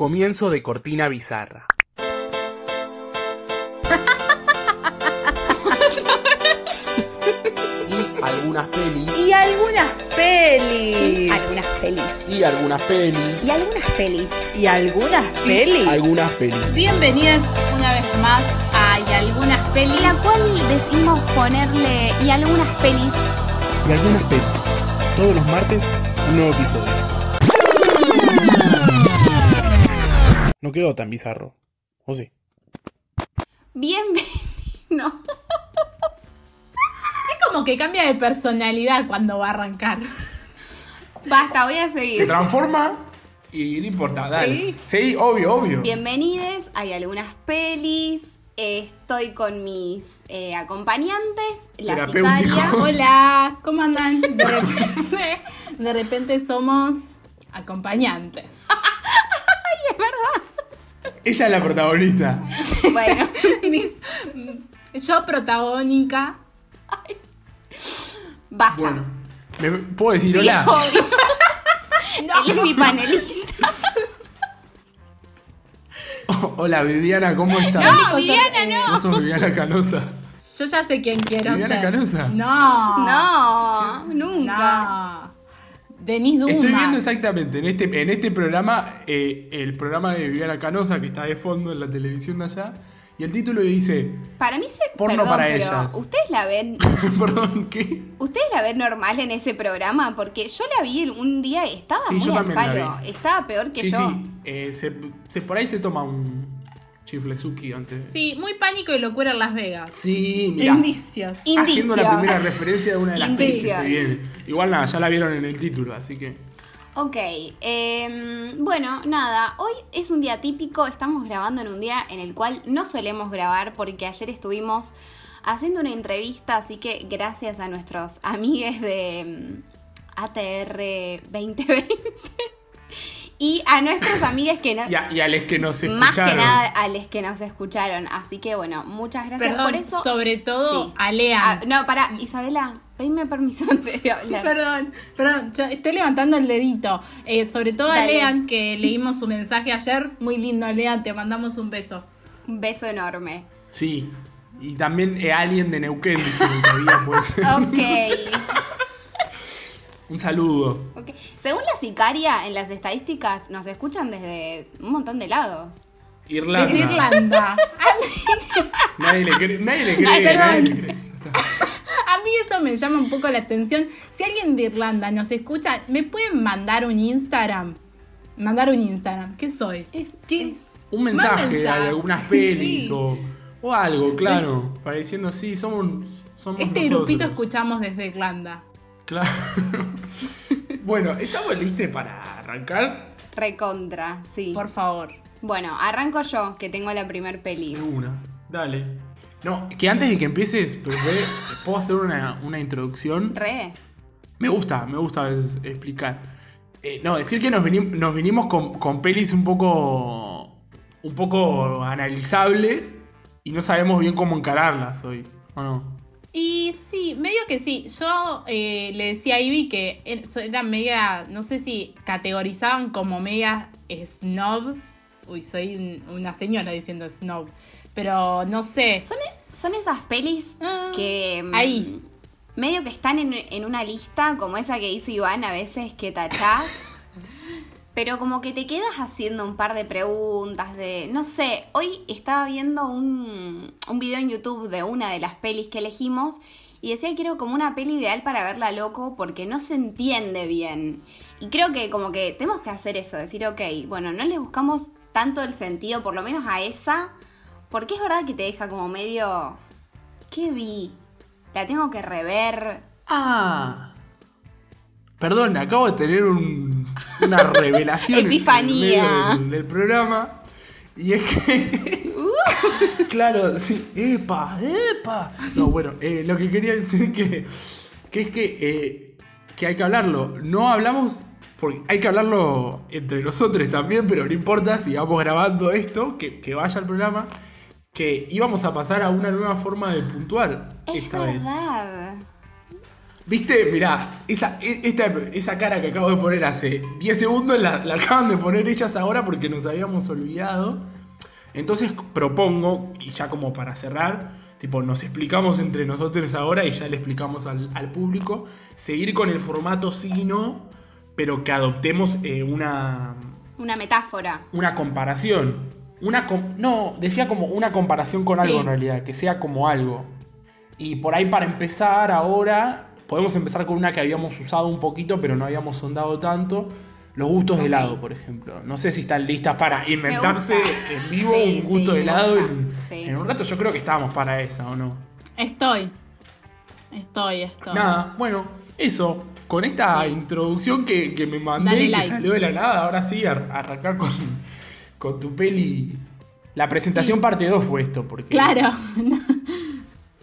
Comienzo de cortina bizarra. y algunas pelis. Y algunas pelis. Algunas pelis. Y algunas pelis. Y algunas pelis. Y algunas pelis. Algunas pelis. Bienvenidas una vez más a Y algunas pelis. La cual decidimos ponerle y algunas pelis. Y algunas pelis. Todos los martes, un nuevo episodio. No quedó tan bizarro. ¿O sí? Bienvenido. No. Es como que cambia de personalidad cuando va a arrancar. Basta, voy a Se seguir. transforma y no importa, dale. Sí. Sí, obvio, obvio. Bienvenides, hay algunas pelis. Estoy con mis eh, acompañantes, la sicaria. Hola, ¿cómo andan? De repente, de repente somos acompañantes. Ella es la protagonista. Bueno, Mis- yo protagónica. basta. Bueno, ¿me puedo decir Sí, hola? obvio. Él es mi panelista. Oh, hola, Viviana, ¿cómo estás? No, Viviana, no. Vos sos Viviana Canosa. Yo ya sé quién quiero ¿Viviana ser. Canosa? No. No, nunca. No. Denise Dumas. Estoy viendo exactamente en este, en este programa, eh, el programa de Viviana Canosa, que está de fondo en la televisión de allá, y el título dice, Para mí se. Porno perdón, para pero ellas. ¿Ustedes la ven perdón, ¿qué? ¿Ustedes la ven normal en ese programa? Porque yo la vi un día y estaba Sí, muy yo al palo. vi. Estaba peor que Sí, yo. sí, eh, se, se- por ahí se toma un chiflezuki antes. Sí, muy pánico y locura en Las Vegas. Sí, mira. Indicios. Indicios. Haciendo la primera referencia de una de las pelis que se viene. Igual nada, ya la vieron en el título, así que. Ok, em, bueno, nada, hoy es un día típico, estamos grabando en un día en el cual no solemos grabar porque ayer estuvimos haciendo una entrevista, así que gracias a nuestros amigues de em, ATR 2020 y a nuestros amigues que no... Y a, y a los que nos escucharon. Más que nada a los que nos escucharon, así que bueno, muchas gracias Perdón, por eso. sobre todo Sí. a Lean. Ah, no, para, Isabela, pedime permiso antes de hablar. Perdón, perdón, yo estoy levantando el dedito. Eh, sobre todo a Dale. Lean, que leímos su mensaje ayer. Muy lindo, Lean, te mandamos un beso. Un beso enorme. Sí. Y también eh, Alien de Neuquén, que había, pues. Ok. Un saludo. Según la sicaria, en las estadísticas nos escuchan desde un montón de lados. Irlanda. Desde Irlanda. Nadie le cree. Nadie le cree. Ay, nadie le cree. A mí eso me llama un poco la atención. Si alguien de Irlanda nos escucha, ¿me pueden mandar un Instagram? Mandar un Instagram. ¿Qué soy? Es- ¿Qué? es- Un mensaje, mensaje. de algunas pelis Sí. o, o algo, claro. Pareciendo, sí, somos. somos Este nosotros. grupito escuchamos desde Irlanda. Claro. bueno, ¿estamos listos para arrancar? Recontra, sí. Por favor. Bueno, arranco yo, que tengo la primer peli. De una. Dale. No, que antes de que empieces, pero ve, ¿puedo hacer una, una introducción? Re. Me gusta, me gusta explicar. Eh, no, decir que nos, vinimos con, con pelis un poco. un poco analizables y no sabemos bien cómo encararlas hoy, ¿o no? Y sí, medio que sí. Yo eh, le decía a Ivy que er- so- era media, no sé si categorizaban como media snob. Uy, soy un- una señora diciendo snob. Pero no sé. Son, e- son esas pelis Ah, que. mm, ahí. Medio que están en, en una lista, como esa que hizo Iván a veces que tachás. Pero como que te quedas haciendo un par de preguntas de... No sé, hoy estaba viendo un, un video en YouTube de una de las pelis que elegimos y decía que era como una peli ideal para verla loco porque no se entiende bien. Y creo que como que tenemos que hacer eso, decir, ok, bueno, no le buscamos tanto el sentido, por lo menos a esa, porque es verdad que te deja como medio... ¿Qué vi? La tengo que rever. Ah. Perdón, acabo de tener un- una revelación Epifanía. del, del programa. Y es que. claro, sí. ¡Epa! ¡Epa! No, bueno, eh, lo que quería decir que, que es que, eh, que hay que hablarlo. No hablamos. Porque hay que hablarlo entre nosotros también, pero no importa si vamos grabando esto, que, que vaya al programa. Que íbamos a pasar a una nueva forma de puntuar Es esta vez. ¿Viste? Mirá, esa, e- esta- esa cara que acabo de poner hace 10 segundos la, la acaban de poner ellas ahora porque nos habíamos olvidado. Entonces propongo, y ya como para cerrar, tipo, nos explicamos entre nosotros ahora y ya le explicamos al, al público, seguir con el formato sí no, pero que adoptemos eh, una, Una metáfora. una comparación. Una com- no, decía como una comparación con Sí. algo en realidad, que sea como algo. Y por ahí para empezar ahora, podemos empezar con una que habíamos usado un poquito, pero no habíamos sondado tanto. Los gustos de helado, por ejemplo. No sé si están listas para inventarse en vivo Sí, un gusto sí, de helado en, Sí. en un rato. Yo creo que estábamos para esa, ¿o no? Estoy. Estoy, estoy. Nada, bueno, eso. Con esta introducción que, que me mandé Dale y que like. salió de la nada, ahora sí, ar- arrancar con, con tu peli. La presentación Sí. parte 2 fue esto, porque. Claro.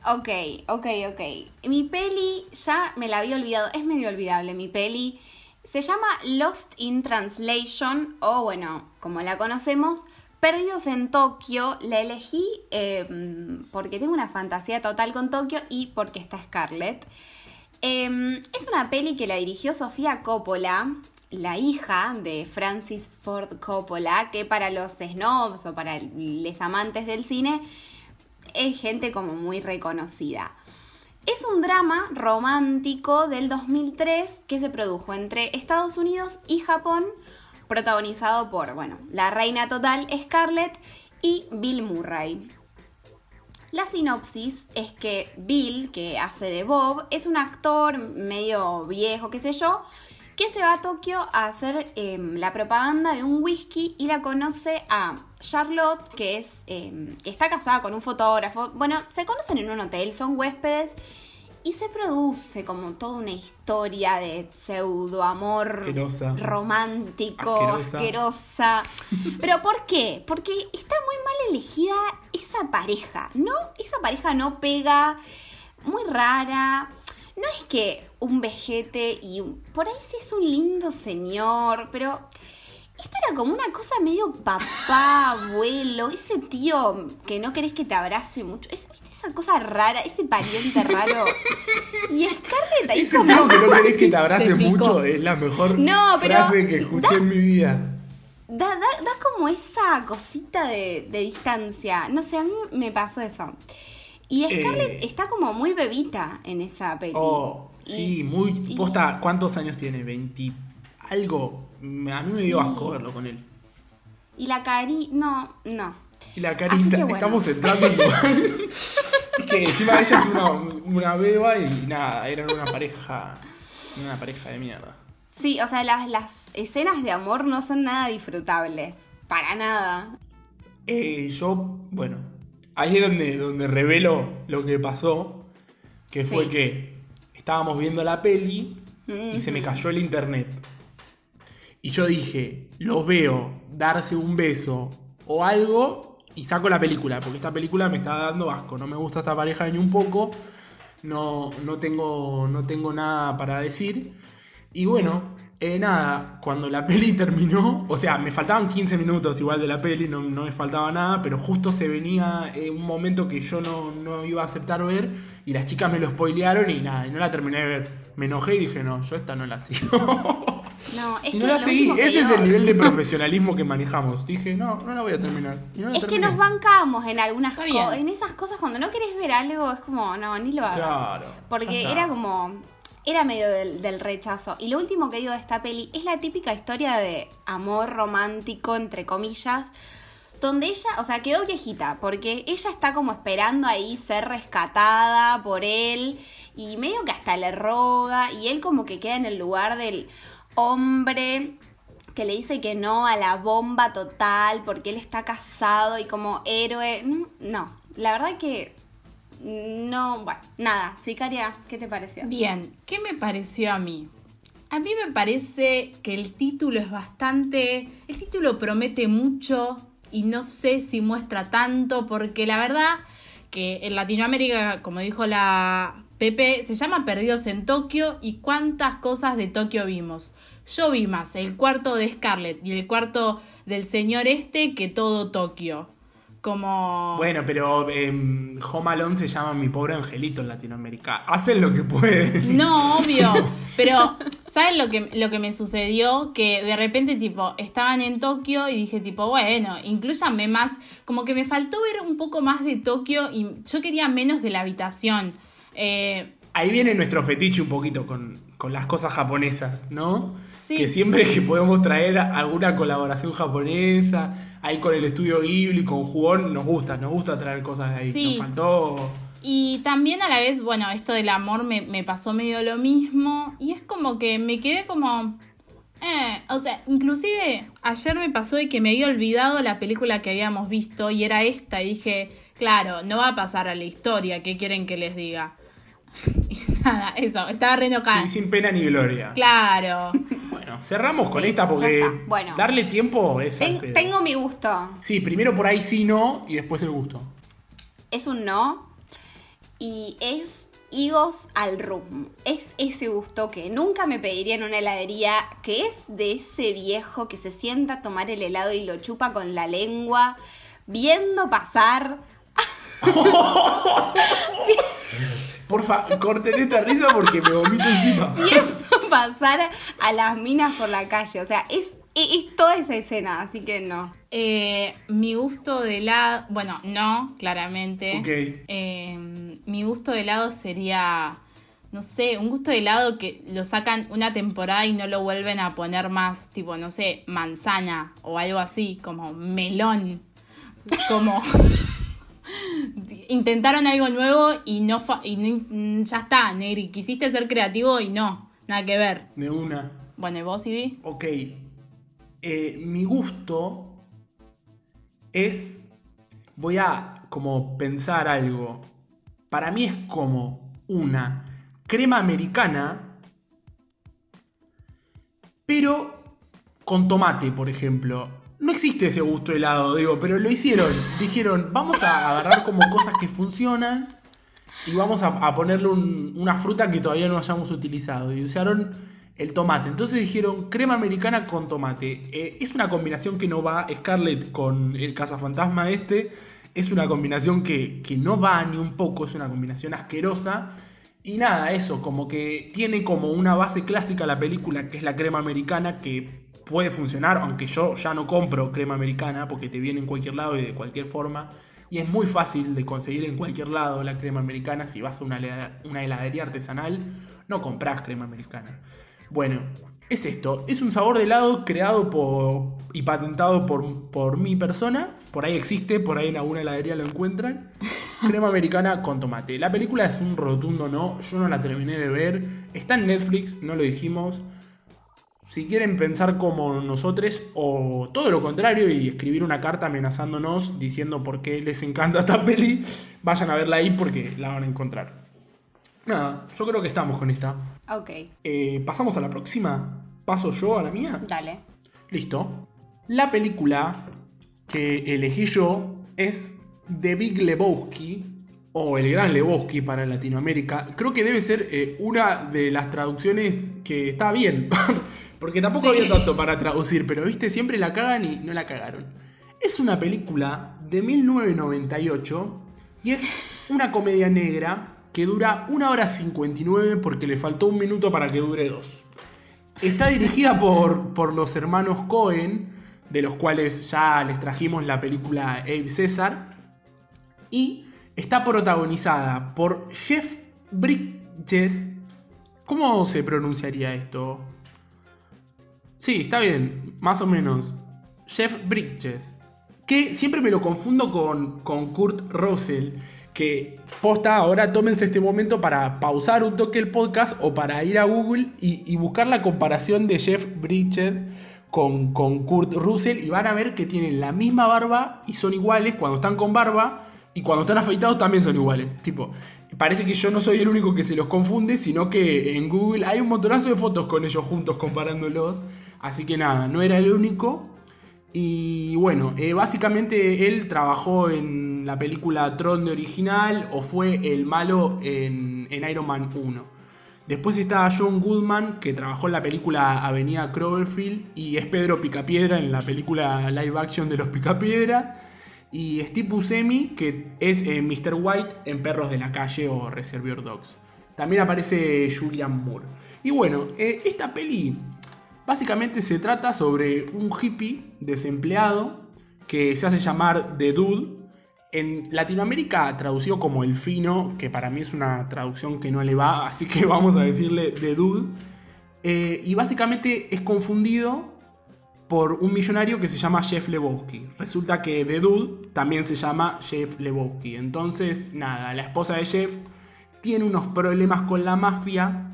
Ok, ok, ok. Mi peli ya me la había olvidado. Es medio olvidable mi peli. Se llama Lost in Translation o bueno, como la conocemos, Perdidos en Tokio. La elegí eh, porque tengo una fantasía total con Tokio y porque está Scarlett. Eh, es una peli que la dirigió Sofía Coppola, la hija de Francis Ford Coppola, que para los snobs o para los amantes del cine es gente como muy reconocida. Es un drama romántico del 2003 que se produjo entre Estados Unidos y Japón, protagonizado por, bueno, la reina total Scarlett y Bill Murray. La sinopsis es que Bill, que hace de Bob, es un actor medio viejo, qué sé yo, que se va a Tokio a hacer em, la propaganda de un whisky y la conoce a Charlotte, que es em, está casada con un fotógrafo. Bueno, se conocen en un hotel, son huéspedes y se produce como toda una historia de pseudo amor romántico, Asquerosa. asquerosa. Pero ¿por qué? Porque está muy mal elegida esa pareja, ¿no? Esa pareja no pega, muy rara. No es que un vejete y un- por ahí sí es un lindo señor, pero esto era como una cosa medio papá, abuelo, ese tío que no querés que te abrace mucho. Es, ¿viste? Esa cosa rara, ese pariente raro. Y Scarlett ahí Ese como... tío que no querés que te abrace mucho es la mejor No, pero- frase que escuché en mi vida. Da, da, da como esa cosita de, de distancia. No sé, a mí me pasó eso. Y Scarlett Eh. está como muy bebita en esa peli. Oh, Y- sí, muy. y- Posta, ¿cuántos años tiene? ¿20? Algo. A mí me dio Sí. asco verlo con él. Y la cari... No, no. Y la carita, bueno. estamos entrando en que encima ella es una, una beba y nada, eran una pareja. Una pareja de mierda. Sí, o sea, las, las escenas de amor no son nada disfrutables. Para nada. Eh, yo, bueno, ahí es donde, donde revelo lo que pasó. Que fue Sí. que estábamos viendo la peli y se me cayó el internet. Y yo dije, los veo darse un beso o algo y saco la película, porque esta película me está dando asco, no me gusta esta pareja ni un poco, no, no, tengo, no tengo nada para decir. Y bueno, eh, nada, cuando la peli terminó, o sea, me faltaban 15 minutos igual de la peli, no, no me faltaba nada, pero justo se venía eh, un momento que yo no, no iba a aceptar ver y las chicas me lo spoilearon y nada, y no la terminé de ver. Me enojé y dije, no, yo esta no la sigo. No, es Y que no la seguí. Ese es el nivel de profesionalismo que manejamos. Dije, no, no la voy a terminar. Y no la Es que nos bancamos en algunas cosas. En esas cosas, cuando no querés ver algo, es como, no, ni lo hagas. Claro, Porque era como. Era medio del, del rechazo. Y lo último que digo de esta peli es la típica historia de amor romántico, entre comillas. Donde ella, o sea, quedó viejita, porque ella está como esperando ahí ser rescatada por él, y medio que hasta le roga, y él como que queda en el lugar del hombre que le dice que no a la bomba total, porque él está casado y como héroe. Mm, No, la verdad que no, bueno, nada. Sicaria, ¿qué te pareció? Bien, ¿qué me pareció a mí? A mí me parece que el título es bastante... El título promete mucho y no sé si muestra tanto porque la verdad que en Latinoamérica, como dijo la Pepe, se llama Perdidos en Tokio y cuántas cosas de Tokio vimos. Yo vi más el cuarto de Scarlett y el cuarto del señor este que todo Tokio. Como... Bueno, pero em, Home Alone se llama Mi Pobre Angelito en Latinoamérica. Hacen lo que pueden. No, obvio. Pero, ¿sabes lo que, lo que me sucedió? Que de repente, tipo, estaban en Tokio y dije, tipo, bueno, incluyanme más. Como que me faltó ver un poco más de Tokio y yo quería menos de la habitación. Eh, Ahí viene nuestro fetiche un poquito con, con las cosas japonesas, ¿no? Sí. Que siempre que podemos traer alguna colaboración japonesa, ahí con el estudio Ghibli, con Jugón, nos gusta, nos gusta traer cosas de ahí. Sí. Nos faltó. Y también a la vez, bueno, esto del amor me, me pasó medio lo mismo. Y es como que me quedé como... Eh, o sea, inclusive ayer me pasó de que me había olvidado la película que habíamos visto y era esta. Y dije, claro, no va a pasar a la historia, ¿qué quieren que les diga? Nada, eso, estaba re enojada. Sin, sin pena ni gloria. Claro. Bueno, cerramos con Sí, esta porque ya está. Bueno. darle tiempo es. Ten- pedo. tengo mi gusto. Sí, primero por ahí sí, no, y después el gusto. Es un no. Y es higos al rum. Es ese gusto que nunca me pediría en una heladería. Que es de ese viejo que se sienta a tomar el helado y lo chupa con la lengua. Viendo pasar. Porfa, corten esta risa porque me vomito encima. Viendo pasar a las minas por la calle. O sea, es, es, es toda esa escena. Así que no. Eh, mi gusto de helado, bueno, no, claramente. Ok. Eh, mi gusto de helado sería, no sé, un gusto de helado que lo sacan una temporada y no lo vuelven a poner más, tipo, no sé, manzana o algo así, como melón. Como intentaron algo nuevo y no, y no- ya está, Negri, quisiste ser creativo y no, nada que ver. De una. Bueno, ¿y vos, Ivy? Ok. Eh, mi gusto es. Voy a como pensar algo. Para mí es como una crema americana, pero con tomate, por ejemplo. No existe ese gusto helado, digo, pero lo hicieron. Dijeron, vamos a agarrar como cosas que funcionan y vamos a, ponerle un- una fruta que todavía no hayamos utilizado. Y usaron el tomate. Entonces dijeron crema americana con tomate. Eh, es una combinación que no va Scarlett con el cazafantasma este. Es una combinación que, que no va ni un poco. Es una combinación asquerosa. Y nada, eso, como que tiene como una base clásica la película, que es la crema americana, que puede funcionar, aunque yo ya no compro crema americana, porque te viene en cualquier lado y de cualquier forma. Y es muy fácil de conseguir en cualquier lado la crema americana. Si vas a una, una heladería artesanal, no compras crema americana. Bueno, es esto. Es un sabor de helado creado por, y patentado por, por mi persona. Por ahí existe, por ahí en alguna heladería lo encuentran. Crema americana con tomate. La película es un rotundo no. Yo no la terminé de ver. Está en Netflix, no lo dijimos. Si quieren pensar como nosotros o todo lo contrario y escribir una carta amenazándonos diciendo por qué les encanta esta peli, vayan a verla ahí porque la van a encontrar. Nada, yo creo que estamos con esta. Ok, Eh, Pasamos a la próxima. ¿Paso yo a la mía? dale. Listo. La película que elegí yo es The Big Lebowski, o El Gran Lebowski para Latinoamérica. Creo que debe ser eh, una de las traducciones que está bien, porque tampoco Sí. había tanto para traducir, pero viste, siempre la cagan y no la cagaron. Es una película de 1998 y es una comedia negra que dura una hora 59 porque le faltó un minuto para que dure dos. Está dirigida por, por los hermanos Cohen, de los cuales ya les trajimos la película Abe César. Y está protagonizada por Jeff Bridges. ¿Cómo se pronunciaría esto? Sí, está bien, más o menos. Jeff Bridges. Que siempre me lo confundo con, con Kurt Russell. Que posta, ahora tómense este momento para pausar un toque el podcast o para ir a Google y, buscar la comparación de Jeff Bridges con, con Kurt Russell y van a ver que tienen la misma barba y son iguales cuando están con barba y cuando están afeitados también son iguales. Tipo, parece que yo no soy el único que se los confunde, sino que en Google hay un montonazo de fotos con ellos juntos comparándolos. Así que nada, no era el único. Y bueno, eh, básicamente él trabajó en la película Tron de original o fue el malo en, Iron Man 1. Después está John Goodman, que trabajó en la película Avenida Cloverfield y es Pedro Picapiedra en la película live action de los Picapiedra. y Steve Buscemi, que es eh, Mr. White en Perros de la Calle o Reservoir Dogs. También aparece Julian Moore. Y bueno, eh, esta peli básicamente se trata sobre un hippie desempleado que se hace llamar The Dude. En Latinoamérica traducido como El Fino, que para mí es una traducción que no le va, así que vamos a decirle The Dude. Eh, y básicamente es confundido por un millonario que se llama Jeff Lebowski. Resulta que The Dude también se llama Jeff Lebowski. Entonces, nada, la esposa de Jeff tiene unos problemas con la mafia.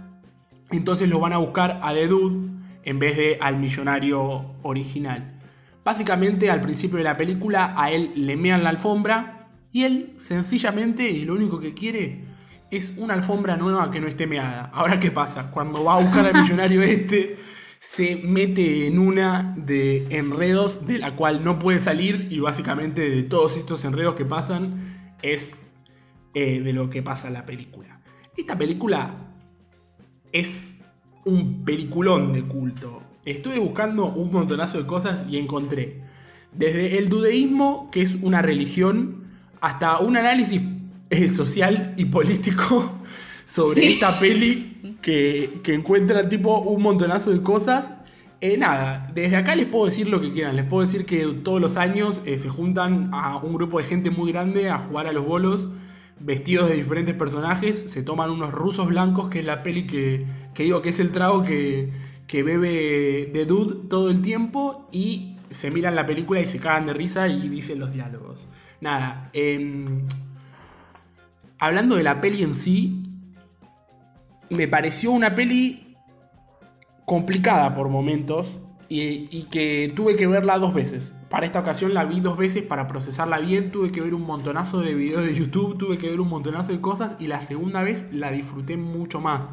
Entonces lo van a buscar a The Dude en vez de al millonario original. Básicamente al principio de la película a él le mean la alfombra y él sencillamente y lo único que quiere es una alfombra nueva que no esté meada. Ahora qué pasa, cuando va a buscar al millonario este se mete en una de enredos de la cual no puede salir y básicamente de todos estos enredos que pasan es eh, de lo que pasa en la película. Esta película es un peliculón de culto. Estuve buscando un montonazo de cosas y encontré desde el dudeísmo, que es una religión, hasta un análisis eh, social y político sobre esta peli que, que, encuentra tipo un montonazo de cosas. Eh, nada, desde acá les puedo decir lo que quieran. Les puedo decir que todos los años eh, se juntan a un grupo de gente muy grande a jugar a los bolos, vestidos de diferentes personajes. Se toman unos rusos blancos, que es la peli que, que digo que es el trago que, que bebe de Dude todo el tiempo. Y se miran la película y se cagan de risa y dicen los diálogos. Nada, em, hablando de la peli en sí, me pareció una peli complicada por momentos y, que tuve que verla dos veces. Para esta ocasión la vi dos veces para procesarla bien, tuve que ver un montonazo de videos de YouTube, tuve que ver un montonazo de cosas y la segunda vez la disfruté mucho más.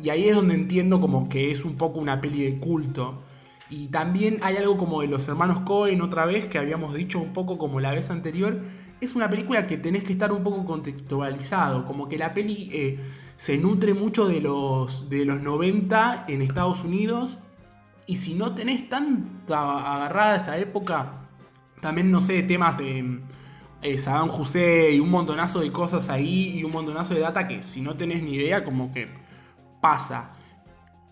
Y ahí es donde entiendo como que es un poco una peli de culto. Y también hay algo como de los hermanos Cohen otra vez, que habíamos dicho un poco como la vez anterior. Es una película que tenés que estar un poco contextualizado, como que la peli eh, se nutre mucho de los, de los 90 en Estados Unidos. Y si no tenés tanta agarrada esa época, también no sé, temas de eh, Saddam Hussein y un montonazo de cosas ahí y un montonazo de data que si no tenés ni idea, como que pasa.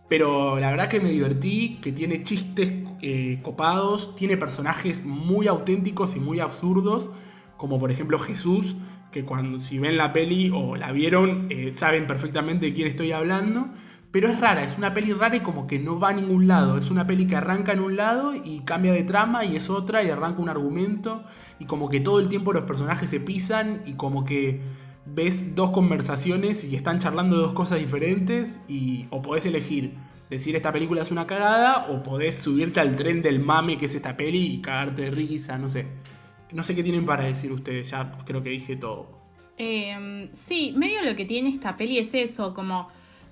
Pero la verdad que me divertí, que tiene chistes eh, copados, tiene personajes muy auténticos y muy absurdos, como por ejemplo Jesús, que cuando si ven la peli o la vieron, eh, saben perfectamente de quién estoy hablando. Pero es rara, es una peli rara y como que no va a ningún lado. Es una peli que arranca en un lado y cambia de trama y es otra y arranca un argumento y como que todo el tiempo los personajes se pisan y como que ves dos conversaciones y están charlando dos cosas diferentes y o podés elegir decir esta película es una cagada o podés subirte al tren del mame que es esta peli y cagarte de risa, no sé. No sé qué tienen para decir ustedes, ya creo que dije todo. Eh, sí, medio lo que tiene esta peli es eso, como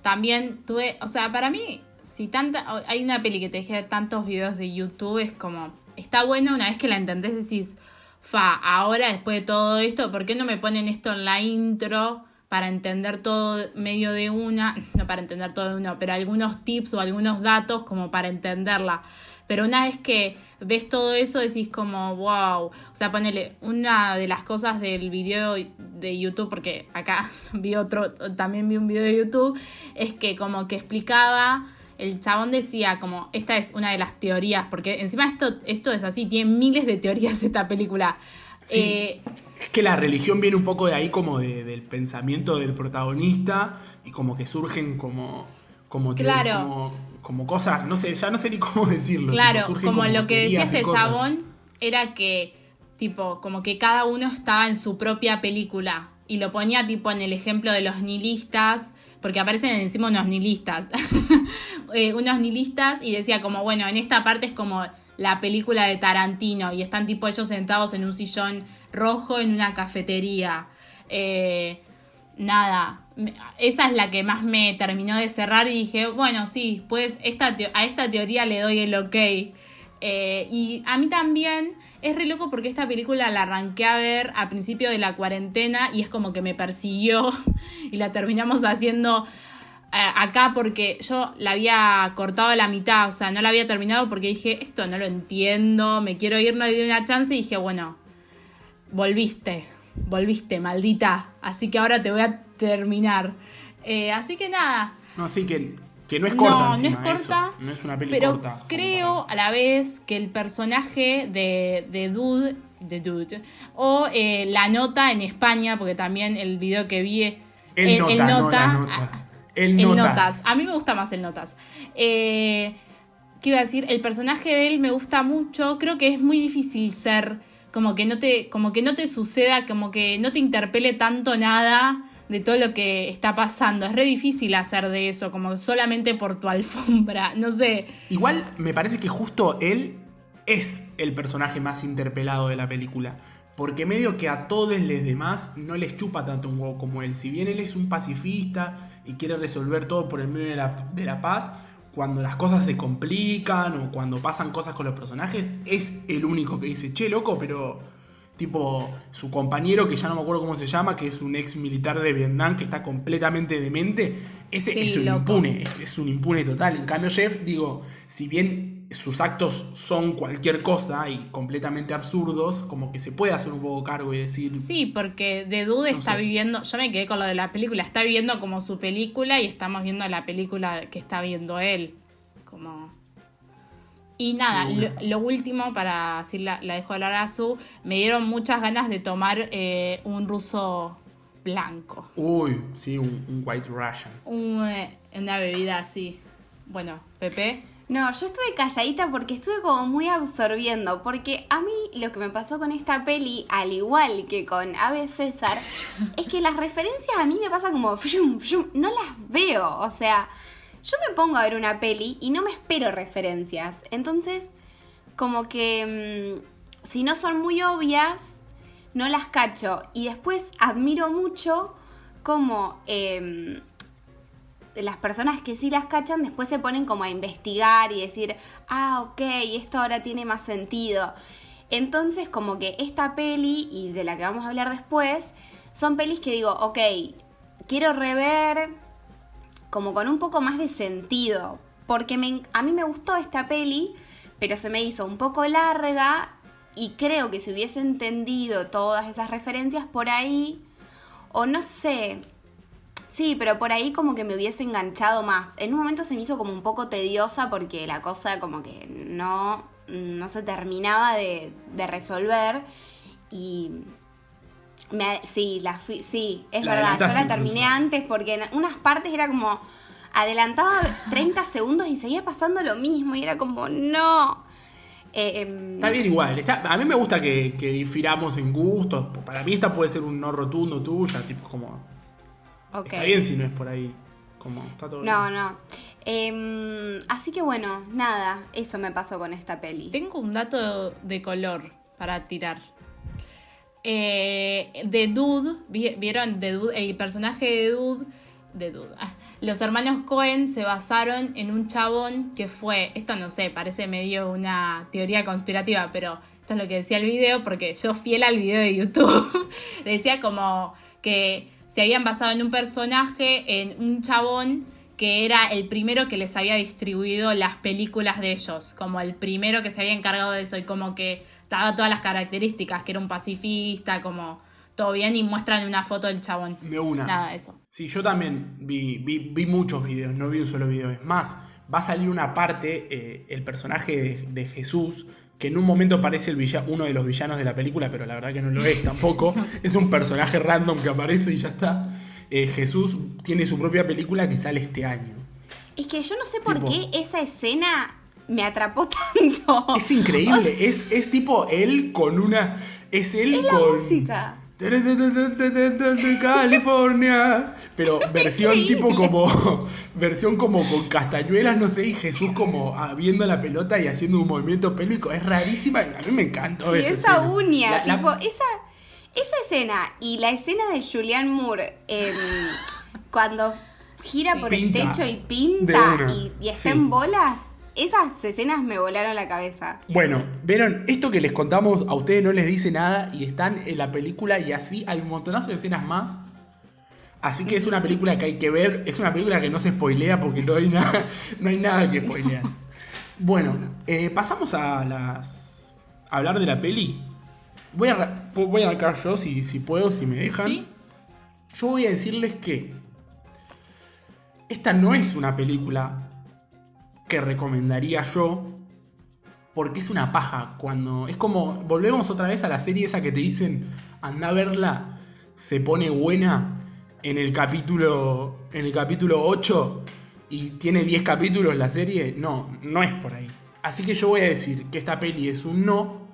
también tuve, o sea, para mí, si tanta, hay una peli que te deje tantos videos de YouTube, es como, está bueno una vez que la entendés, decís, fa, ahora después de todo esto, ¿por qué no me ponen esto en la intro para entender todo medio de una? No para entender todo de una, pero algunos tips o algunos datos como para entenderla. Pero una vez que ves todo eso decís como, wow, o sea, ponele, una de las cosas del video de YouTube, porque acá vi otro, también vi un video de YouTube, es que como que explicaba el chabón decía como, esta es una de las teorías, porque encima esto, esto es así, tiene miles de teorías esta película. Sí, Eh, es que la religión viene un poco de ahí como de- del pensamiento del protagonista y como que surgen como... como Claro. como, como cosas, no sé, ya no sé ni cómo decirlo. claro, tipo, como lo que decía este cosas. chabón era que, tipo, como que cada uno estaba en su propia película. Y lo ponía tipo en el ejemplo de los nihilistas, porque aparecen encima unos nihilistas. Eh, unos nihilistas y decía como, bueno, en esta parte es como la película de Tarantino y están tipo ellos sentados en un sillón rojo en una cafetería. Eh, nada, esa es la que más me terminó de cerrar y dije, bueno, sí, pues esta a esta teoría le doy el ok. Eh, y a mí también es re loco porque esta película la arranqué a ver a principio de la cuarentena y es como que me persiguió y la terminamos haciendo eh, acá porque yo la había cortado a la mitad, o sea, no la había terminado porque dije, esto no lo entiendo, me quiero ir, no di una chance y dije, bueno, volviste, volviste, maldita. Así que ahora te voy a terminar. Eh, así que nada. No, sí, que, que no es corta. No, no es corta. eso. No es una peli pero corta. creo a la vez que el personaje de, de Dude, de Dude, o eh, la nota en España, porque también el video que vi. eh, El nota, no la nota. ah, El el notas. notas. A mí me gusta más el notas. Eh, ¿Qué iba a decir? El personaje de él me gusta mucho. Creo que es muy difícil ser como que no te, como que no te suceda, como que no te interpele tanto nada de todo lo que está pasando. Es re difícil hacer de eso, como solamente por tu alfombra. No sé. Igual me parece que justo él es el personaje más interpelado de la película. Porque medio que a todos los demás no les chupa tanto un huevo como él. Si bien él es un pacifista y quiere resolver todo por el medio de la, de la paz, cuando las cosas se complican o cuando pasan cosas con los personajes, es el único que dice, che, loco, pero tipo su compañero, que ya no me acuerdo cómo se llama, que es un ex militar de Vietnam que está completamente demente, ese Sí, es un loco. impune, es, es un impune total. En cambio, Jeff, digo, si bien sus actos son cualquier cosa y completamente absurdos, como que se puede hacer un poco cargo y decir, Sí, porque Dude No está sé. viviendo, yo me quedé con lo de la película, está viviendo como su película y estamos viendo la película que está viendo él. Como... Y nada, De lo, último, para así la, la dejo hablar a su, me dieron muchas ganas de tomar eh, un ruso blanco. uy, sí, un, un White Russian. Un, eh, una bebida así. Bueno, Pepe. No, yo estuve calladita porque estuve como muy absorbiendo. Porque a mí lo que me pasó con esta peli, al igual que con Ave César, es que las referencias a mí me pasa como. fium, no las veo. O sea, yo me pongo a ver una peli y no me espero referencias. Entonces, como que. mm, si no son muy obvias, no las cacho. Y después admiro mucho como. em, las personas que sí las cachan después se ponen como a investigar y decir, ah, ok, esto ahora tiene más sentido. Entonces, como que esta peli y de la que vamos a hablar después, son pelis que digo, ok, quiero rever como con un poco más de sentido. Porque a mí me gustó esta peli, pero se me hizo un poco larga y creo que si hubiese entendido todas esas referencias por ahí, o no sé, Sí, pero por ahí como que me hubiese enganchado más. En un momento se me hizo como un poco tediosa porque la cosa como que no, no se terminaba de, de resolver. Y me, sí, la fui- sí, es La verdad. Yo la terminé incluso. antes porque en unas partes era como adelantaba 30 segundos y seguía pasando lo mismo y era como no. Eh, em, Está bien igual, está, a mí me gusta que, que difiramos en gustos. Para mí esta puede ser un no rotundo tuya, tipo como... ok. Está bien si no es por ahí. Como, está todo No, bien. no. Em, así que bueno, nada, eso me pasó con esta peli. Tengo un dato de color para tirar. Eh, de Dude, vi- ¿vieron? De Dude, el personaje de Dude, de Dude. ah, los hermanos Cohen se basaron en un chabón que fue, esto no sé, parece medio una teoría conspirativa, pero esto es lo que decía el video, porque yo fiel al video de YouTube, decía como que se habían basado en un personaje, en un chabón que era el primero que les había distribuido las películas de ellos, como el primero que se había encargado de eso y como que daba todas las características, que era un pacifista, como todo bien y muestran una foto del chabón. De una. Nada, eso. Sí, yo también vi, vi, vi muchos videos, no vi un solo video. Es más, va a salir una parte, eh, el personaje de, de Jesús, que en un momento parece el villa- uno de los villanos de la película, pero la verdad que no lo es tampoco. es un personaje random que aparece y ya está. Eh, Jesús tiene su propia película que sale este año. Es que yo no sé por Tipo- qué esa escena me atrapó tanto. Es increíble, es, es tipo él con una... Es él Es la con... música. California. Pero versión tipo como. Versión como con castañuelas, no sé, y Jesús como viendo la pelota y haciendo un movimiento pélvico. Es rarísima y a mí me encantó Y esa uña, La- la- tipo, esa, esa escena y la escena de Julianne Moore em, cuando gira por Pinta. el techo y pinta y, y está sí. en bolas, esas escenas me volaron la cabeza. Bueno, vieron, esto que les contamos a ustedes no les dice nada y están en la película y así hay un montonazo de escenas más. Así que es una película que hay que ver, es una película que no se spoilea porque no hay nada, no hay nada que spoilear. Bueno, eh, pasamos a las. a hablar de la peli. voy a, voy a arrancar yo si, si puedo, si me dejan. ¿Sí? Yo voy a decirles que esta no es una película que recomendaría yo porque es una paja cuando es como volvemos otra vez a la serie esa que te dicen anda a verla se pone buena en el capítulo en el capítulo 8 y tiene 10 capítulos la serie. No no es por ahí. Así que yo voy a decir que esta peli es un no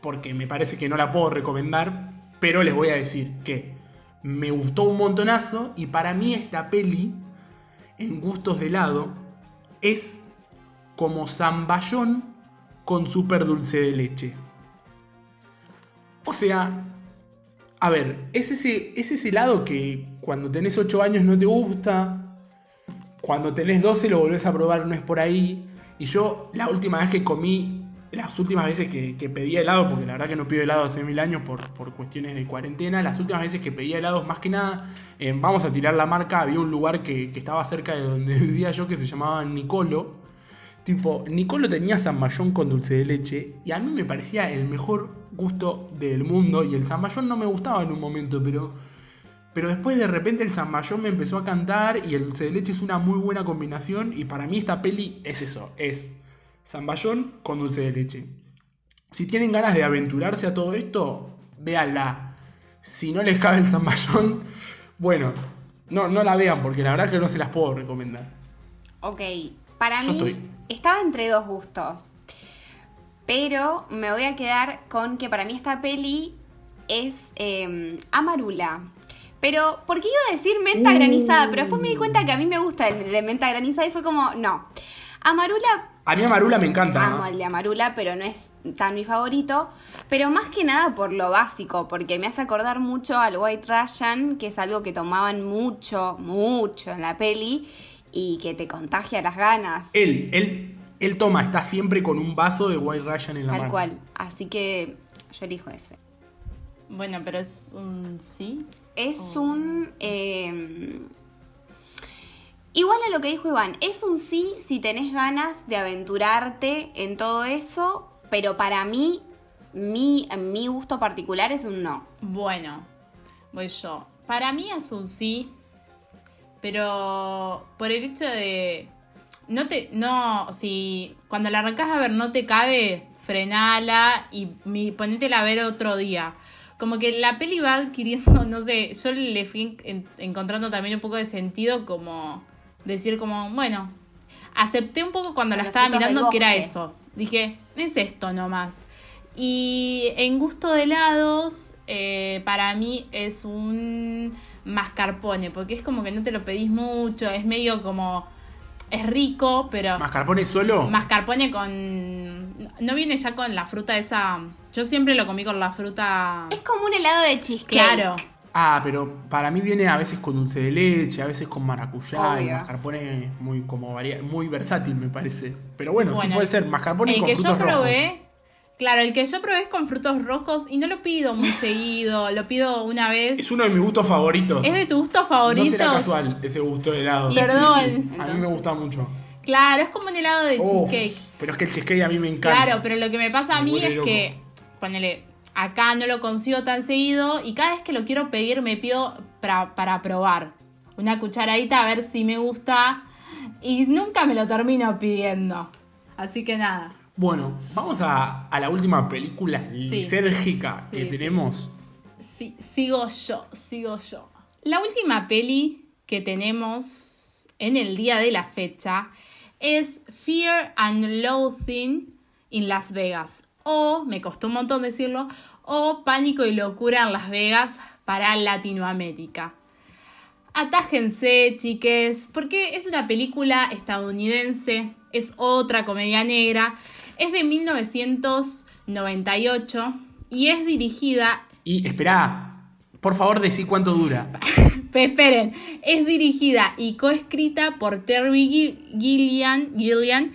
porque me parece que no la puedo recomendar pero les voy a decir que me gustó un montonazo y para mí esta peli en gustos de helado es como zamballón con súper dulce de leche. O sea, a ver, es ese, es ese helado que cuando tenés 8 años no te gusta, cuando tenés 12 lo volvés a probar, no es por ahí. Y yo la última vez que comí, las últimas veces que, que pedía helado, porque la verdad que no pido helado hace mil años por, por cuestiones de cuarentena, las últimas veces que pedía helados, más que nada, eh, vamos a tirar la marca, había un lugar que, que estaba cerca de donde vivía yo que se llamaba Nicolo. Tipo, Nicolo tenía zamballón con dulce de leche y a mí me parecía el mejor gusto del mundo y el zamballón no me gustaba en un momento, pero, pero después de repente el zamballón me empezó a cantar y el dulce de leche es una muy buena combinación y para mí esta peli es eso, es zamballón con dulce de leche. Si tienen ganas de aventurarse a todo esto, véanla. Si no les cabe el zamballón, bueno, no, no la vean porque la verdad que no se las puedo recomendar. Ok, para Yo mí estoy. estaba entre dos gustos. Pero me voy a quedar con que para mí esta peli es eh, Amarula. Pero, porque iba a decir menta granizada, pero después me di cuenta que a mí me gusta el de menta granizada y fue como, no. Amarula, A mí Amarula me encanta. amo ¿no? el de Amarula, pero no es tan mi favorito. Pero más que nada por lo básico, porque me hace acordar mucho al White Russian, que es algo que tomaban mucho, mucho en la peli y que te contagia las ganas. Él, él, él toma, está siempre con un vaso de White Russian en la Tal mano. cual. Así que yo elijo ese. Bueno, pero es un sí. Es Oh. un. eh, igual a lo que dijo Iván, es un sí si tenés ganas de aventurarte en todo eso, pero para mí, mi, mi gusto particular es un no. Bueno, voy yo. Para mí es un sí, pero por el hecho de. No te. No, si cuando la arrancas a ver no te cabe, frenala y mi, ponétela a ver otro día. Como que la peli va adquiriendo, no sé, yo le fui en- encontrando también un poco de sentido como decir como, bueno, acepté un poco cuando la estaba mirando que era eso. Dije, es esto nomás. Y en gusto de helados, eh, para mí es un mascarpone, porque es como que no te lo pedís mucho, es medio como, es rico, pero ¿Mascarpone solo? mascarpone con, no viene ya con la fruta esa, yo siempre lo comí con la fruta, Es como un helado de cheesecake. claro, Ah, pero para mí viene a veces con dulce de leche, a veces con maracuyá. Y Obvio. mascarpone es muy, como varia- muy versátil, me parece. Pero bueno, sí Bueno, puede ser mascarpone el con que yo rojos. probé, claro, el que yo probé es con frutos rojos y no lo pido muy seguido, lo pido una vez. Es uno de mis gustos favoritos. ¿Es de tu gusto favorito? No será casual ese gusto de helado. Y Perdón. sí, sí, A mí me gusta mucho. Claro, es como un helado de cheesecake. pero es que el cheesecake a mí me encanta. Claro, pero lo que me pasa a mí es loco. que, ponele, acá no lo consigo tan seguido y cada vez que lo quiero pedir me pido para, para probar. Una cucharadita a ver si me gusta y nunca me lo termino pidiendo. Así que nada. Bueno, vamos a, a la última película lisérgica que sí. tenemos. Sí, sigo yo, sigo yo. La última peli que tenemos en el día de la fecha es Fear and Loathing in Las Vegas. O, me costó un montón decirlo, o Pánico y Locura en Las Vegas para Latinoamérica. Atájense, chiques, porque es una película estadounidense, es otra comedia negra, es de 1998 y es dirigida Y espera, por favor, decí cuánto dura. Pero esperen, es dirigida y coescrita por Terry Gi- Gillian, Gillian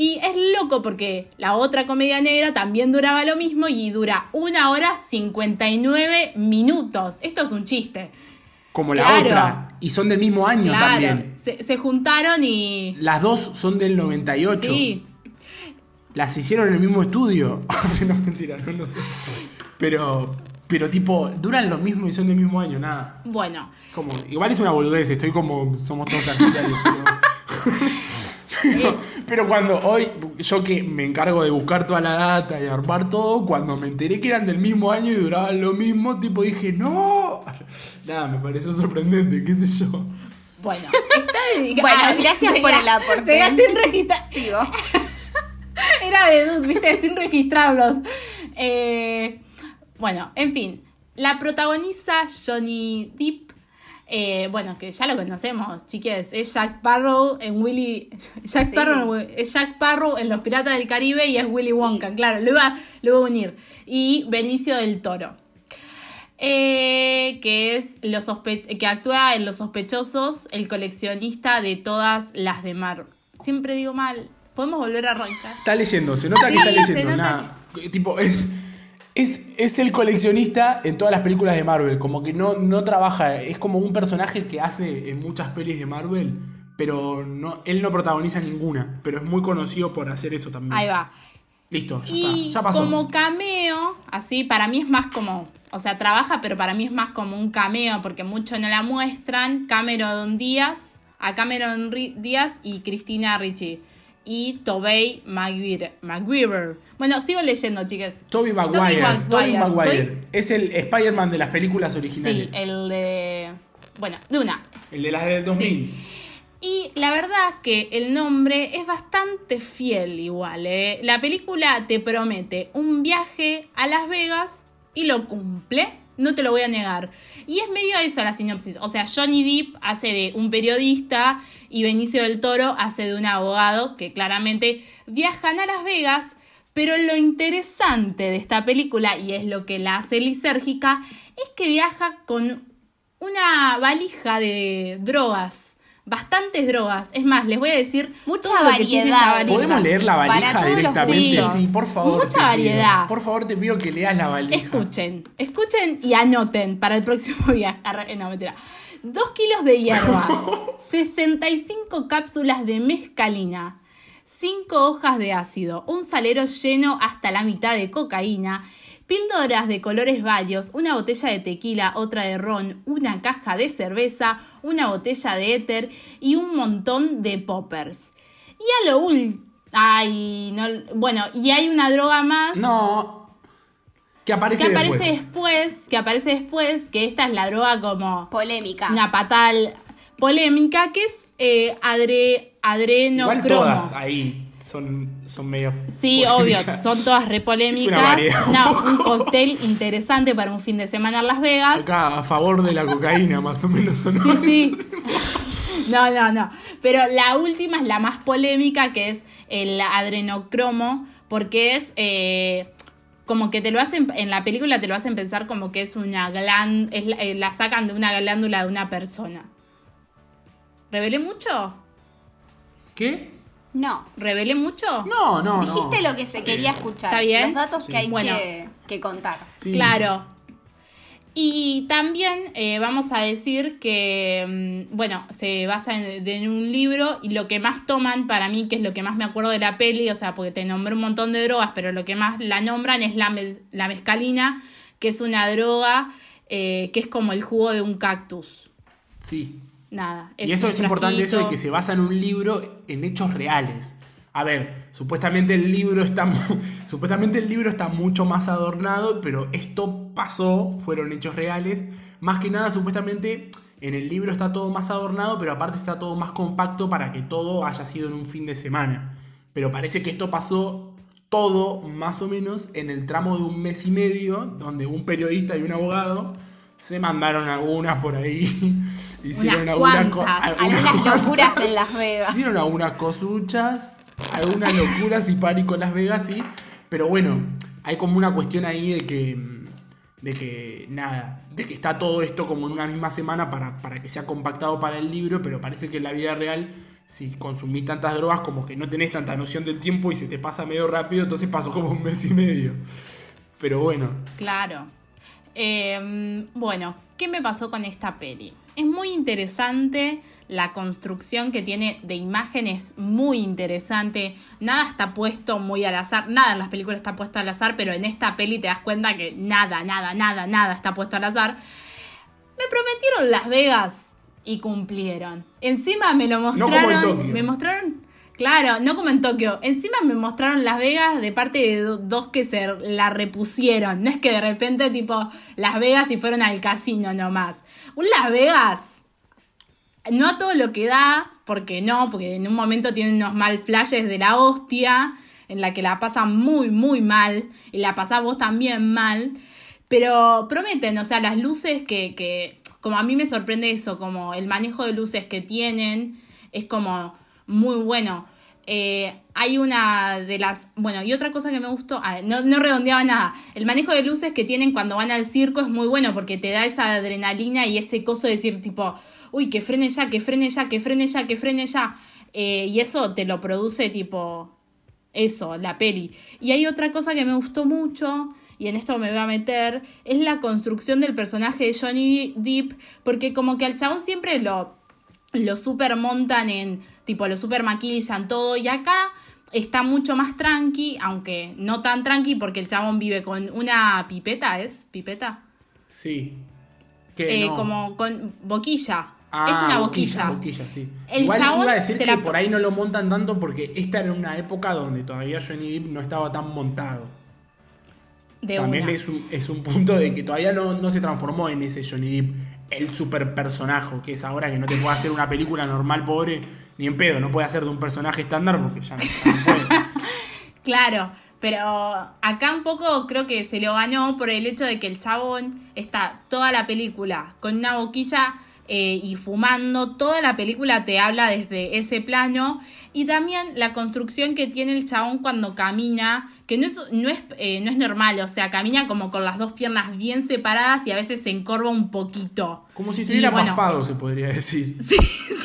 y es loco porque la otra comedia negra también duraba lo mismo y dura una hora 59 minutos. Esto es un chiste. Como la Claro. otra. Y son del mismo año Claro, también. se, se juntaron y... Las dos son del 98. Sí. las hicieron en el mismo estudio. no, mentira, no, no sé. Pero, pero tipo, duran lo mismo y son del mismo año, nada. Bueno, Como, igual es una boludez, estoy como, somos todos argentinos, pero, pero, pero cuando hoy, yo que me encargo de buscar toda la data y armar todo, cuando me enteré que eran del mismo año y duraban lo mismo, tipo dije, no. Nada, me pareció sorprendente, qué sé yo. bueno, está dedicado. Bueno, Ah, gracias por el aporte. seguía sin registrar. Sigo. Era de Dud, viste, sin registrarlos. Eh, bueno, en fin. La protagoniza Johnny Depp. Eh, bueno, que ya lo conocemos, chiques. Es Jack Sparrow en Willy. Jack Sí. Sparrow es Jack Sparrow en Los Piratas del Caribe y es Willy Wonka, claro, lo iba, lo iba a unir. Y Benicio del Toro. Eh, que es los sospe- que actúa en Los Sospechosos, el coleccionista de todas las de Mar. Siempre digo mal. Podemos volver a arrancar. Está leyendo, se nota que Sí, está se leyendo, nota nada. Tipo, es, es, es el coleccionista en todas las películas de Marvel. Como que no, no trabaja, es como un personaje que hace en muchas pelis de Marvel, pero no, él no protagoniza ninguna. Pero es muy conocido por hacer eso también. Ahí va. Listo, ya Y está. Ya pasó. como cameo, así, para mí es más como, o sea, trabaja, pero para mí es más como un cameo, porque mucho no la muestran. Cameron Díaz, a Cameron Díaz y Cristina Ricci. Y Tobey Maguire. Maguire. Bueno, sigo leyendo, chicas. Tobey Maguire. Tobey Maguire. Soy- Es el Spider-Man de las películas Sí, originales. el de. Bueno, de una. el... de las de 2000. Y la verdad que el nombre es bastante fiel igual. ¿eh? La película te promete un viaje a Las Vegas y lo cumple. No te lo voy a negar. Y es medio eso la sinopsis. O sea, Johnny Depp hace de un periodista y Benicio del Toro hace de un abogado que claramente viajan a Las Vegas. Pero lo interesante de esta película, y es lo que la hace lisérgica, es que viaja con una valija de drogas. Bastantes drogas. Es más, les voy a decir Mucha todo lo que tiene esa variedad. ¿Podemos leer la Para valija todos los directamente? Sí, por favor. Mucha pido. variedad. Por favor, te pido que leas la valija. Escuchen, escuchen y anoten para el próximo viaje. Arre- No, mentira. Dos kilos de hierbas, 65 cápsulas de mezcalina, 5 hojas de ácido, un salero lleno hasta la mitad de cocaína, píldoras de colores varios, una botella de tequila, otra de ron, una caja de cerveza, una botella de éter y un montón de poppers. Y a lo último... Ay, no, bueno, y hay una droga más No. Que aparece, que aparece después. después, que aparece después, que esta es la droga como Polémica. una patal polémica, que es eh, adre, Igual adrenocromo. todas ahí son, son medio. Sí, obvio, polémicas. son todas repolémicas. variedad. No, un cóctel interesante para un fin de semana en Las Vegas. Acá a favor de la cocaína, más o menos. ¿o no? Sí, sí. No, no, no. Pero la última es la más polémica, que es el adrenocromo, porque es eh, como que te lo hacen, en la película te lo hacen pensar como que es una glándula, la sacan de una glándula de una persona. ¿Revelé mucho? ¿Qué? No. ¿Revelé mucho? No, no. no. Dijiste lo que se quería escuchar. ¿Está bien? Los datos Sí. que hay Bueno. que, que contar. Sí. Claro. Y también eh, vamos a decir que, mm, bueno, se basa en, en un libro y lo que más toman para mí, que es lo que más me acuerdo de la peli, o sea, porque te nombré un montón de drogas, pero lo que más la nombran es la, la mezcalina, que es una droga eh, que es como el jugo de un cactus. Sí. Nada. Y eso es importante, eso de que se basa en un libro en hechos reales. A ver, supuestamente el libro está supuestamente el libro está mucho más adornado, pero esto pasó, fueron hechos reales. Más que nada, supuestamente en el libro está todo más adornado, pero aparte está todo más compacto para que todo haya sido en un fin de semana. Pero parece que esto pasó todo más o menos en el tramo de un mes y medio, donde un periodista y un abogado se mandaron algunas por ahí. Hicieron Unas algunas algunas Algunas locuras en Las Vegas. Hicieron algunas cosuchas, algunas locuras y pánico en Las Vegas, sí. Pero bueno, hay como una cuestión ahí de que. mm, De que nada, de que está todo esto como en una misma semana para, para que sea compactado para el libro, pero parece que en la vida real, si consumís tantas drogas, como que no tenés tanta noción del tiempo y se te pasa medio rápido, entonces pasó como un mes y medio. Pero bueno, Claro. Eh, bueno, ¿qué me pasó con esta peli? es muy interesante la construcción que tiene de imágenes muy interesante. Nada está puesto muy al azar, nada en las películas está puesto al azar, pero en esta peli te das cuenta que nada, nada, nada, nada está puesto al azar. Me prometieron Las Vegas y cumplieron. Encima me lo mostraron, me mostraron Claro, no como en Tokio. Encima me mostraron Las Vegas de parte de do- dos que se la repusieron. No es que de repente, tipo, Las Vegas y fueron al casino nomás. Un Las Vegas, no a todo lo que da, porque no, porque en un momento tienen unos mal flashes de la hostia, en la que la pasan muy, muy mal, y la pasás vos también mal. Pero prometen, o sea, las luces que, que, como a mí me sorprende eso, como el manejo de luces que tienen, es como muy bueno. Eh, hay una de las. Bueno, y otra cosa que me gustó. ah, no, no redondeaba nada. El manejo de luces que tienen cuando van al circo es muy bueno porque te da esa adrenalina y ese coso de decir, tipo, uy, que frene ya, que frene ya, que frene ya, que frene ya. Eh, y eso te lo produce, tipo, eso, la peli. Y hay otra cosa que me gustó mucho, y en esto me voy a meter, es la construcción del personaje de Johnny Depp, porque como que al chabón siempre lo, lo super montan en, tipo, lo super maquillan todo, y acá está mucho más tranqui, aunque no tan tranqui, porque el chabón vive con una pipeta, ¿es? ¿Pipeta? Sí. Que Eh, no. Como con boquilla. Ah, es una boquilla. boquilla, sí. El Igual chabón iba a decir que la- por ahí no lo montan tanto porque esta era una época donde todavía Johnny Depp no estaba tan montado. De También es un, es un punto de que todavía no, no se transformó en ese Johnny Depp, el super personaje, que es ahora que no te puede hacer una película normal, pobre, ni en pedo, no puede hacer de un personaje estándar porque ya no, puede. Claro, pero acá un poco creo que se lo ganó por el hecho de que el chabón está toda la película con una boquilla eh, y fumando. Toda la película te habla desde ese plano. Y también la construcción que tiene el chabón cuando camina, que no es, no es, eh, no es normal, o sea, camina como con las dos piernas bien separadas y a veces se encorva un poquito. Como si estuviera bueno, paspado, se podría decir. Sí,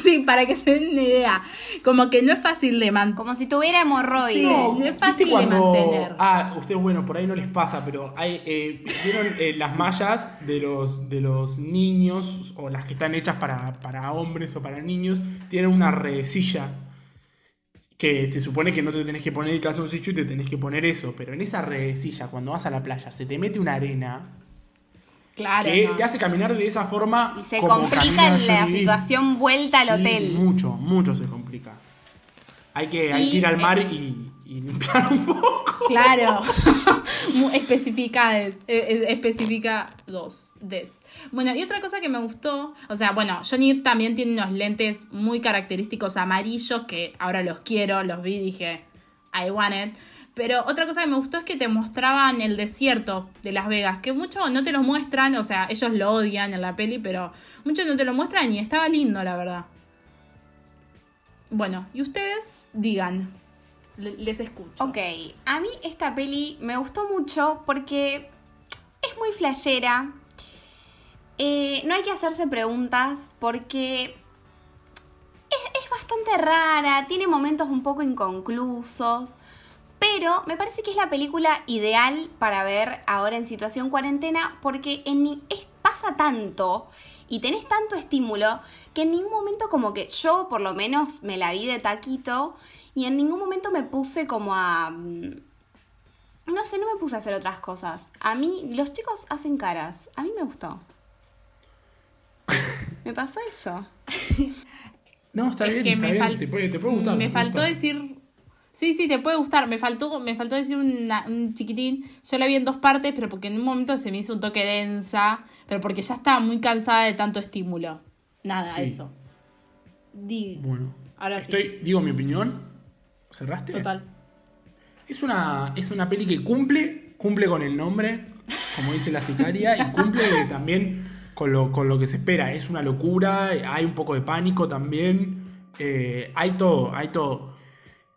sí, para que se den una idea. Como que no es fácil de mantener. Como si tuviera hemorroides. Sí. no es fácil ¿Viste de mantener. Ah, ustedes, bueno, por ahí no les pasa, pero hay, eh, ¿vieron eh, las mallas de los, de los niños o las que están hechas para, para hombres o para niños? Tienen una redecilla que se supone que no te tenés que poner el calzoncillo y te tenés que poner eso, pero en esa redecilla, cuando vas a la playa, se te mete una arena Claro. que no. te hace caminar de esa forma. Y se complica la situación vuelta al Sí, hotel. Mucho, mucho se complica. Hay que, hay que ir al mar y, Claro. Muy especificades. eh, eh, especifica dos. Des. Bueno, y otra cosa que me gustó, o sea, bueno, Johnny también tiene unos lentes muy característicos amarillos que ahora los quiero, los vi y dije, I want it. Pero otra cosa que me gustó es que te mostraban el desierto de Las Vegas, que muchos no te lo muestran, o sea, ellos lo odian en la peli, pero muchos no te lo muestran y estaba lindo, la verdad. Bueno, y ustedes digan, les escucho. Ok, a mí esta peli me gustó mucho porque es muy flashera. Eh, no hay que hacerse preguntas porque es, bastante rara, tiene momentos un poco inconclusos, pero me parece que es la película ideal para ver ahora en situación cuarentena porque en pasa tanto y tenés tanto estímulo que en ningún momento como que yo por lo menos me la vi de taquito y en ningún momento me puse como a... mm, No sé, no me puse a hacer otras cosas. A mí, los chicos hacen caras. A mí me gustó. Me pasó eso. No, está Es bien, que está me bien. fal- Te puede, te puede gustar. Me faltó decir. Sí, sí, te puede gustar. Me faltó, me faltó decir una- un chiquitín. Yo la vi en dos partes, pero porque en un momento se me hizo un toque densa. Pero porque ya estaba muy cansada de tanto estímulo. Nada, Sí. eso. Di- Bueno, Ahora sí. estoy, digo mi opinión. ¿Cerraste? Total. Es una, es una peli que cumple, cumple con el nombre, como dice la sicaria, y cumple también con lo, con lo que se espera. Es una locura, hay un poco de pánico también, eh, hay todo, hay todo.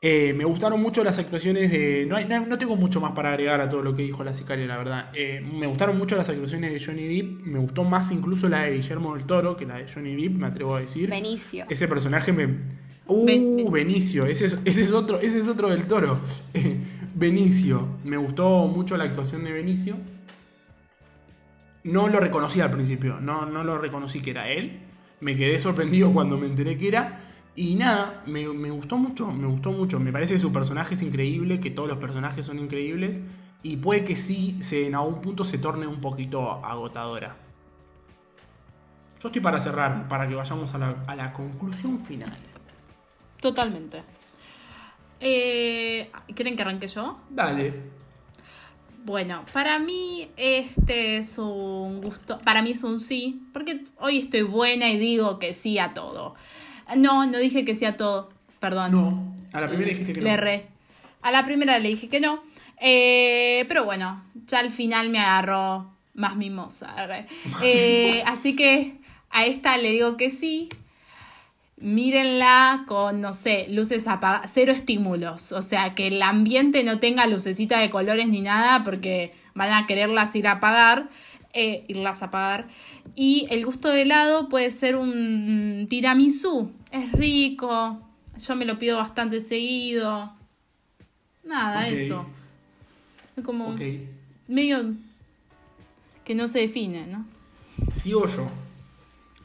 Eh, me gustaron mucho las actuaciones de... No, hay- no, no tengo mucho más para agregar a todo lo que dijo la sicaria, la verdad. Eh, me gustaron mucho las actuaciones de Johnny Depp, me gustó más incluso la de Guillermo del Toro que la de Johnny Depp, me atrevo a decir. Benicio. Ese personaje me. Uh, Ben- Ben- Benicio, ese es, ese es otro, ese es otro del toro. Benicio. Me gustó mucho la actuación de Benicio. No lo reconocí al principio, no, no lo reconocí que era él. Me quedé sorprendido cuando me enteré que era. Y nada, me, me gustó mucho, me gustó mucho. Me parece que su personaje es increíble, que todos los personajes son increíbles. Y puede que sí, se, en algún punto se torne un poquito agotadora. Yo estoy para cerrar, para que vayamos a la, a la conclusión final. Totalmente. Eh, ¿Quieren que arranque yo? Dale. Bueno, para mí este es un gusto, para mí es un sí, porque hoy estoy buena y digo que sí a todo. No, no dije que sí a todo, perdón. No, a la primera dijiste que no. Le erré. A la primera le dije que no. Eh, pero bueno, ya al final me agarró más mimosa. Eh, así que a esta le digo que sí. Mírenla con, no sé, luces apagadas, cero estímulos. O sea, que el ambiente no tenga lucecita de colores ni nada porque van a quererlas ir a apagar, eh, irlas a apagar. Y el gusto de helado puede ser un tiramisú. Es rico, yo me lo pido bastante seguido. Nada, eso. Es como medio que no se define, ¿no? Sigo yo.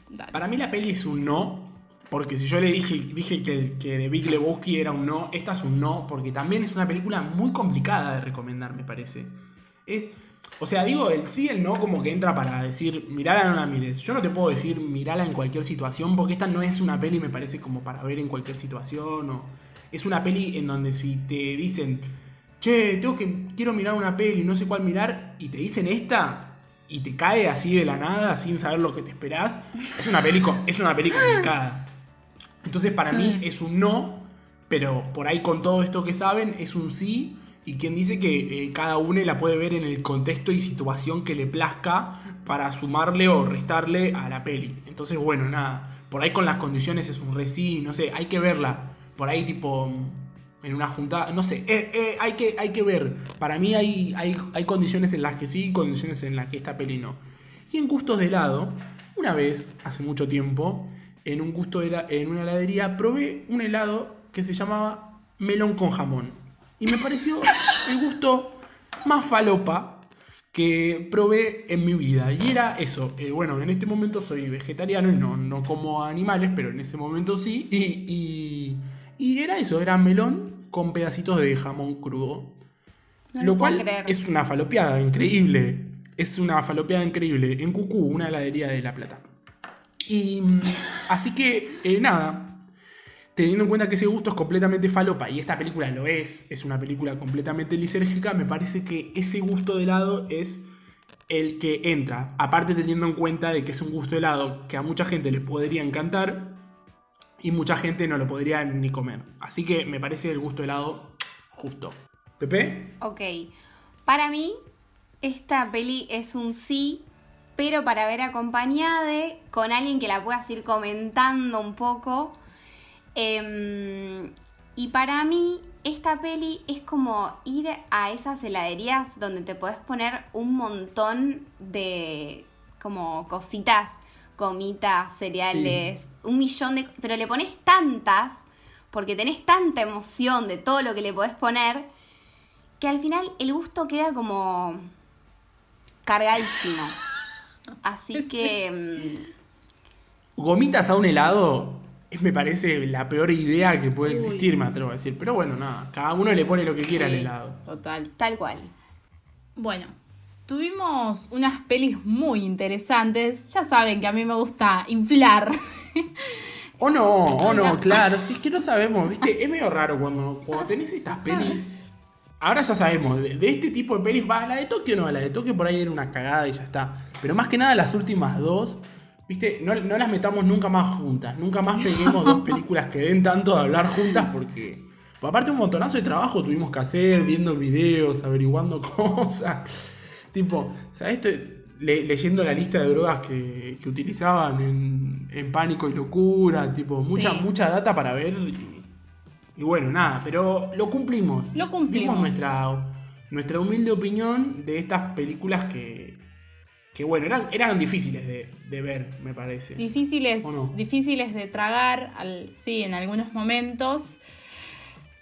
Dale. Para mí la peli es un no, porque si yo le dije, dije que, que de Big Lebowski era un no, esta es un no, porque también es una película muy complicada de recomendar, me parece. Es, o sea, digo, el sí el no como que entra para decir, mirala no la mires. Yo no te puedo decir mirala en cualquier situación, porque esta no es una peli, me parece, como para ver en cualquier situación. O, es una peli en donde si te dicen, che, tengo que, quiero mirar una peli, no sé cuál mirar, y te dicen esta, y te cae así de la nada, sin saber lo que te esperás, es una peli, es una peli complicada. Entonces para mí Mm. es un no, pero por ahí con todo esto que saben es un sí. Y quien dice que eh, cada uno la puede ver en el contexto y situación que le plazca para sumarle o restarle a la peli. Entonces, bueno, nada. Por ahí con las condiciones es un re sí, no sé, hay que verla. Por ahí tipo en una juntada, no sé, eh, eh, hay, que, hay que ver. Para mí hay, hay, hay condiciones en las que sí y condiciones en las que esta peli no. Y en gustos de helado, una vez, hace mucho tiempo, en un gusto de en una heladería, probé un helado que se llamaba melón con jamón. Y me pareció el gusto más falopa que probé en mi vida. Y era eso. eh, bueno, en este momento soy vegetariano y no, no como animales, pero en ese momento sí. Y, y, y era eso, era melón con pedacitos de jamón crudo. No lo cual creer. es una falopeada increíble. Es una falopeada increíble. En Cucú, una heladería de La Plata. Y mm, así que, eh, nada. Teniendo en cuenta que ese gusto es completamente falopa y esta película lo es, es una película completamente lisérgica, me parece que ese gusto de helado es el que entra. Aparte teniendo en cuenta de que es un gusto helado que a mucha gente le podría encantar y mucha gente no lo podría ni comer. Así que me parece el gusto helado justo. ¿Pepe? Ok. Para mí, esta peli es un sí, pero para ver acompañada con alguien que la puedas ir comentando un poco. Em, y para mí, esta peli es como ir a esas heladerías donde te podés poner un montón de como cositas, gomitas, cereales, un millón de... Pero le pones tantas, porque tenés tanta emoción de todo lo que le podés poner, que al final el gusto queda como cargadísimo. Así Sí. que... mm, Gomitas a un helado es, me parece la peor idea que puede Uy. existir, me atrevo a decir. Pero bueno, nada, cada uno le pone lo que quiera al Sí, helado. Total. Tal cual. Bueno, tuvimos unas pelis muy interesantes. Ya saben que a mí me gusta inflar. O no, o no, claro, si es que no sabemos, ¿viste? Es medio raro cuando, cuando tenés estas pelis. Ahora ya sabemos, de, de este tipo de pelis, va, la de Tokio no, la de Tokio por ahí era una cagada y ya está. Pero más que nada las últimas dos, ¿viste? No, no las metamos nunca más juntas, nunca más peguemos dos películas que den tanto de hablar juntas porque... pues aparte un montonazo de trabajo tuvimos que hacer, viendo videos, averiguando cosas. Tipo, ¿sabes? Le- leyendo la lista de drogas que, que utilizaban en, en Pánico y Locura, tipo, mucha, Sí. mucha data para ver. Y, y bueno, nada, pero lo cumplimos. Lo cumplimos. Dimos nuestra, nuestra humilde opinión de estas películas que, que bueno, eran, eran difíciles de, de ver, me parece. difíciles, ¿O no? difíciles de tragar, al, sí, en algunos momentos.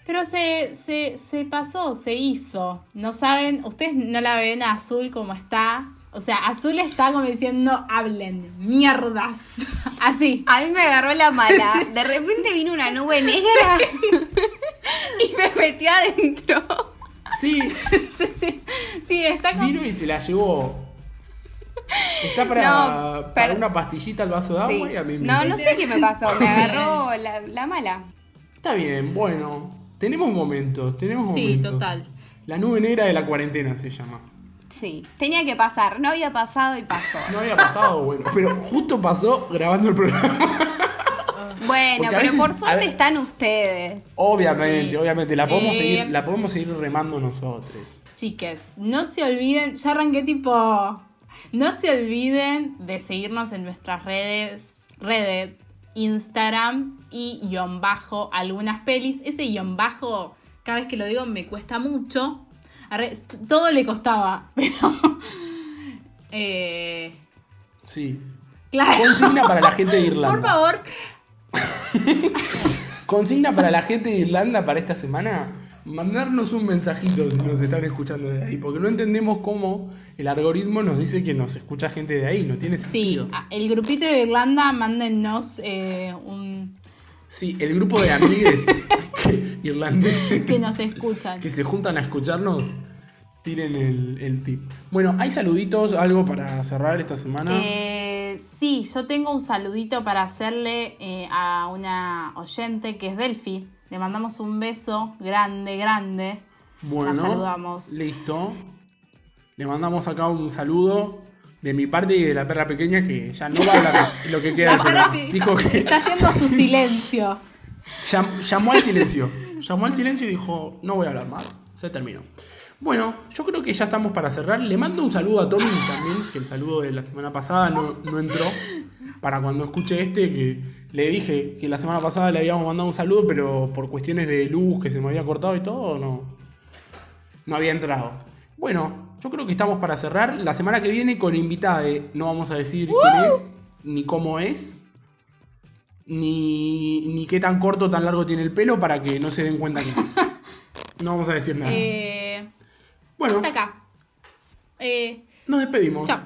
Pero se, se, se pasó, se hizo. No saben, ustedes no la ven a Azul como está. O sea, Azul está como diciendo, hablen, mierdas. Así. A mí me agarró la mala. De repente vino una nube negra y me metió adentro. Sí, Sí, sí, sí, está como... vino y se la llevó. Está para, No, para una pastillita al vaso de agua Sí. y a mí me No, no sé qué me pasó. Me agarró la, la mala. Está bien, bueno. Tenemos momentos, tenemos Sí, momentos. total. La nube negra de la cuarentena se llama. Sí, tenía que pasar. No había pasado y pasó. No había pasado, bueno, pero justo pasó grabando el programa. Bueno, pero veces- por suerte ver- están ustedes. Obviamente, Sí. obviamente, la podemos, Eh. seguir, la podemos seguir remando nosotros. Chiques, no se olviden, ya arranqué tipo, no se olviden de seguirnos en nuestras redes, redes, Instagram y guion bajo algunas pelis. Ese guion bajo, cada vez que lo digo me cuesta mucho. Todo le costaba, pero... eh, Sí. claro. Consigna para la gente de Irlanda. Por favor, Consigna para la gente de Irlanda para esta semana. Mandarnos un mensajito si nos están escuchando de ahí. Porque no entendemos cómo el algoritmo nos dice que nos escucha gente de ahí. No tiene sí, sentido. a- el grupito de Irlanda, mándennos eh, un... Sí, el grupo de amigues que- irlandeses que nos escuchan. que se juntan a escucharnos, tiren el, el tip. Bueno, ¿hay saluditos, algo para cerrar esta semana? Eh, sí, yo tengo un saludito para hacerle eh, a una oyente que es Delphi. Le mandamos un beso grande, grande. bueno, la saludamos. listo. Le mandamos acá un saludo de mi parte y de la perra pequeña que ya no va a hablar lo que queda Dijo que Está haciendo su silencio. Llam- llamó al silencio. Llamó al silencio y dijo, no voy a hablar más. Se terminó. Bueno, yo creo que ya estamos para cerrar. Le mando un saludo a Tommy también, que el saludo de la semana pasada no, no entró. Para cuando escuche este, que le dije que la semana pasada le habíamos mandado un saludo, pero por cuestiones de luz que se me había cortado y todo, no, no había entrado. Bueno, yo creo que estamos para cerrar. La semana que viene con invitada, no vamos a decir quién es, ni cómo es, ni, ni qué tan corto o tan largo tiene el pelo para que no se den cuenta que no vamos a decir nada. Eh, bueno, hasta acá. Eh, nos despedimos. chao.